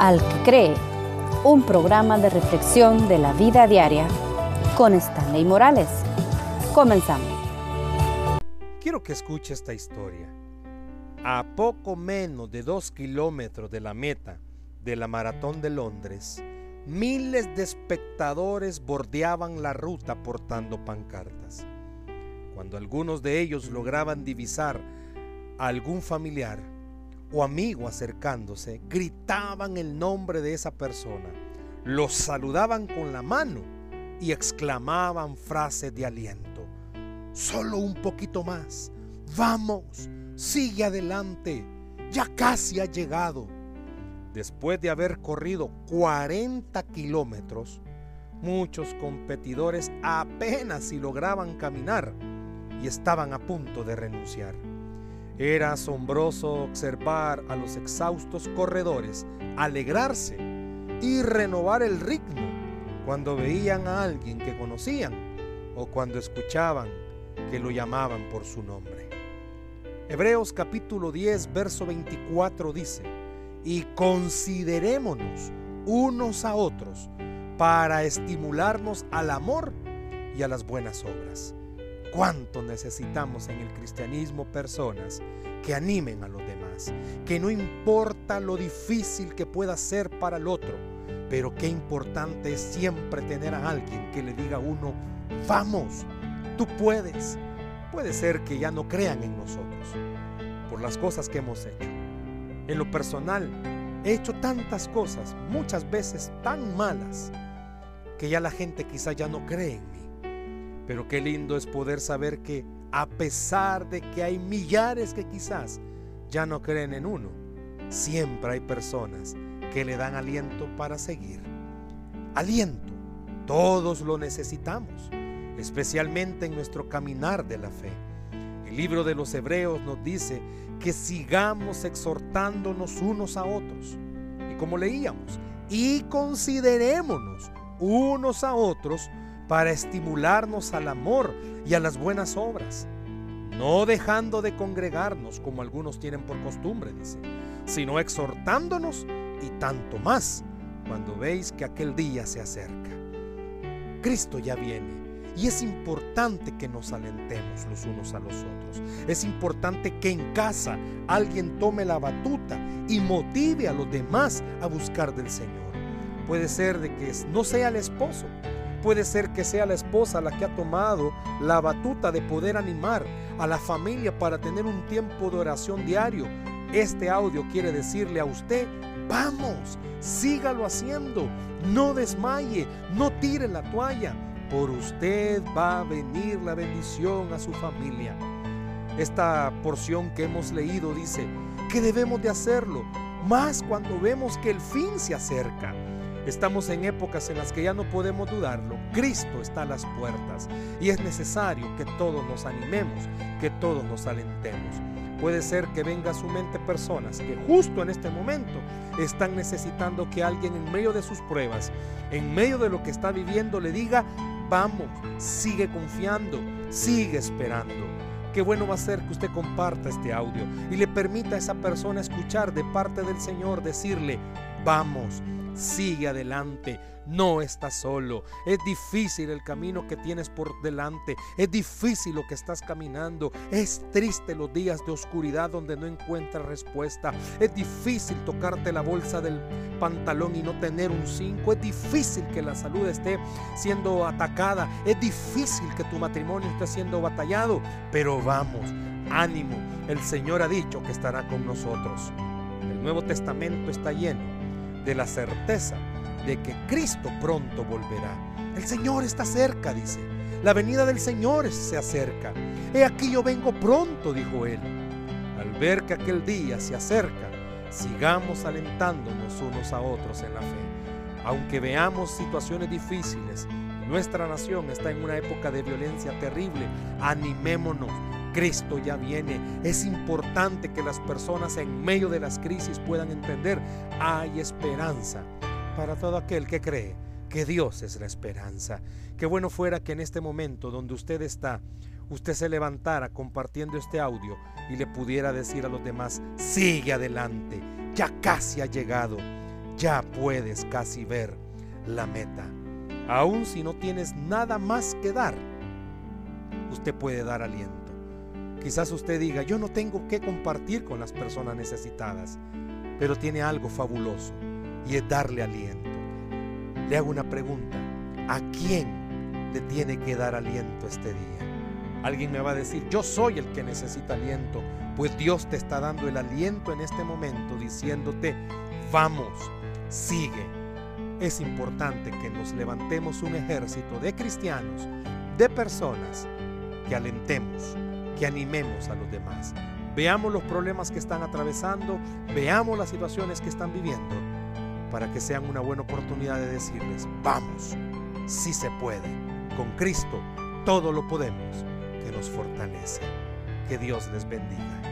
Al que cree, un programa de reflexión de la vida diaria con Stanley Morales. Comenzamos. Quiero que escuche esta historia. A poco menos de dos kilómetros de la meta de la Maratón de Londres, miles de espectadores bordeaban la ruta portando pancartas. Cuando algunos de ellos lograban divisar a algún familiar, o amigo acercándose, gritaban el nombre de esa persona, los saludaban con la mano y exclamaban frases de aliento. Solo un poquito más. Vamos, sigue adelante. Ya casi ha llegado. Después de haber corrido 40 kilómetros, muchos competidores apenas si lograban caminar y estaban a punto de renunciar. Era asombroso observar a los exhaustos corredores alegrarse y renovar el ritmo cuando veían a alguien que conocían o cuando escuchaban que lo llamaban por su nombre. Hebreos capítulo 10, verso 24 dice, y considerémonos unos a otros para estimularnos al amor y a las buenas obras ¿Cuánto necesitamos en el cristianismo personas que animen a los demás? Que no importa lo difícil que pueda ser para el otro, pero qué importante es siempre tener a alguien que le diga a uno, vamos, tú puedes. Puede ser que ya no crean en nosotros por las cosas que hemos hecho. En lo personal, he hecho tantas cosas, muchas veces tan malas, que ya la gente quizá ya no cree en mí. Pero qué lindo es poder saber que a pesar de que hay millares que quizás ya no creen en uno, siempre hay personas que le dan aliento para seguir. Aliento, todos lo necesitamos, especialmente en nuestro caminar de la fe. El libro de los Hebreos nos dice que sigamos exhortándonos unos a otros. Y como leíamos, y considerémonos unos a otros para estimularnos al amor y a las buenas obras, no dejando de congregarnos como algunos tienen por costumbre, dice, sino exhortándonos y tanto más cuando veis que aquel día se acerca. Cristo ya viene y es importante que nos alentemos los unos a los otros. Es importante que en casa alguien tome la batuta y motive a los demás a buscar del Señor. Puede ser de que no sea el esposo, Puede ser que sea la esposa la que ha tomado la batuta de poder animar a la familia para tener un tiempo de oración diario. Este audio quiere decirle a usted, vamos, sígalo haciendo, no desmaye, no tire la toalla. Por usted va a venir la bendición a su familia. Esta porción que hemos leído dice que debemos de hacerlo, más cuando vemos que el fin se acerca. Estamos en épocas en las que ya no podemos dudarlo. Cristo está a las puertas y es necesario que todos nos animemos, que todos nos alentemos. Puede ser que venga a su mente personas que justo en este momento están necesitando que alguien en medio de sus pruebas, en medio de lo que está viviendo, le diga, vamos, sigue confiando, sigue esperando. Qué bueno va a ser que usted comparta este audio y le permita a esa persona escuchar de parte del Señor decirle, vamos, Sigue adelante, no estás solo. Es difícil el camino que tienes por delante. Es difícil lo que estás caminando. Es triste los días de oscuridad donde no encuentras respuesta. Es difícil tocarte la bolsa del pantalón y no tener un 5. Es difícil que la salud esté siendo atacada. Es difícil que tu matrimonio esté siendo batallado. Pero vamos, ánimo. El Señor ha dicho que estará con nosotros. El Nuevo Testamento está lleno de la certeza de que Cristo pronto volverá. El Señor está cerca, dice. La venida del Señor se acerca. He aquí yo vengo pronto, dijo él. Al ver que aquel día se acerca, sigamos alentándonos unos a otros en la fe. Aunque veamos situaciones difíciles, nuestra nación está en una época de violencia terrible, animémonos Cristo ya viene. Es importante que las personas en medio de las crisis puedan entender, hay esperanza para todo aquel que cree que Dios es la esperanza. Qué bueno fuera que en este momento donde usted está, usted se levantara compartiendo este audio y le pudiera decir a los demás, sigue adelante, ya casi ha llegado ya puedes casi ver la meta. Aun si no tienes nada más que dar, usted puede dar aliento. Quizás usted diga, yo no tengo que compartir con las personas necesitadas, pero tiene algo fabuloso y es darle aliento. Le hago una pregunta, ¿a quién le tiene que dar aliento este día? Alguien me va a decir, yo soy el que necesita aliento, pues Dios te está dando el aliento en este momento diciéndote, vamos, sigue. Es importante que nos levantemos un ejército de cristianos, de personas, que alentemos, que animemos a los demás. Veamos los problemas que están atravesando, veamos las situaciones que están viviendo, para que sean una buena oportunidad de decirles, vamos, si se puede, con Cristo todo lo podemos, que nos fortalece. Que Dios les bendiga.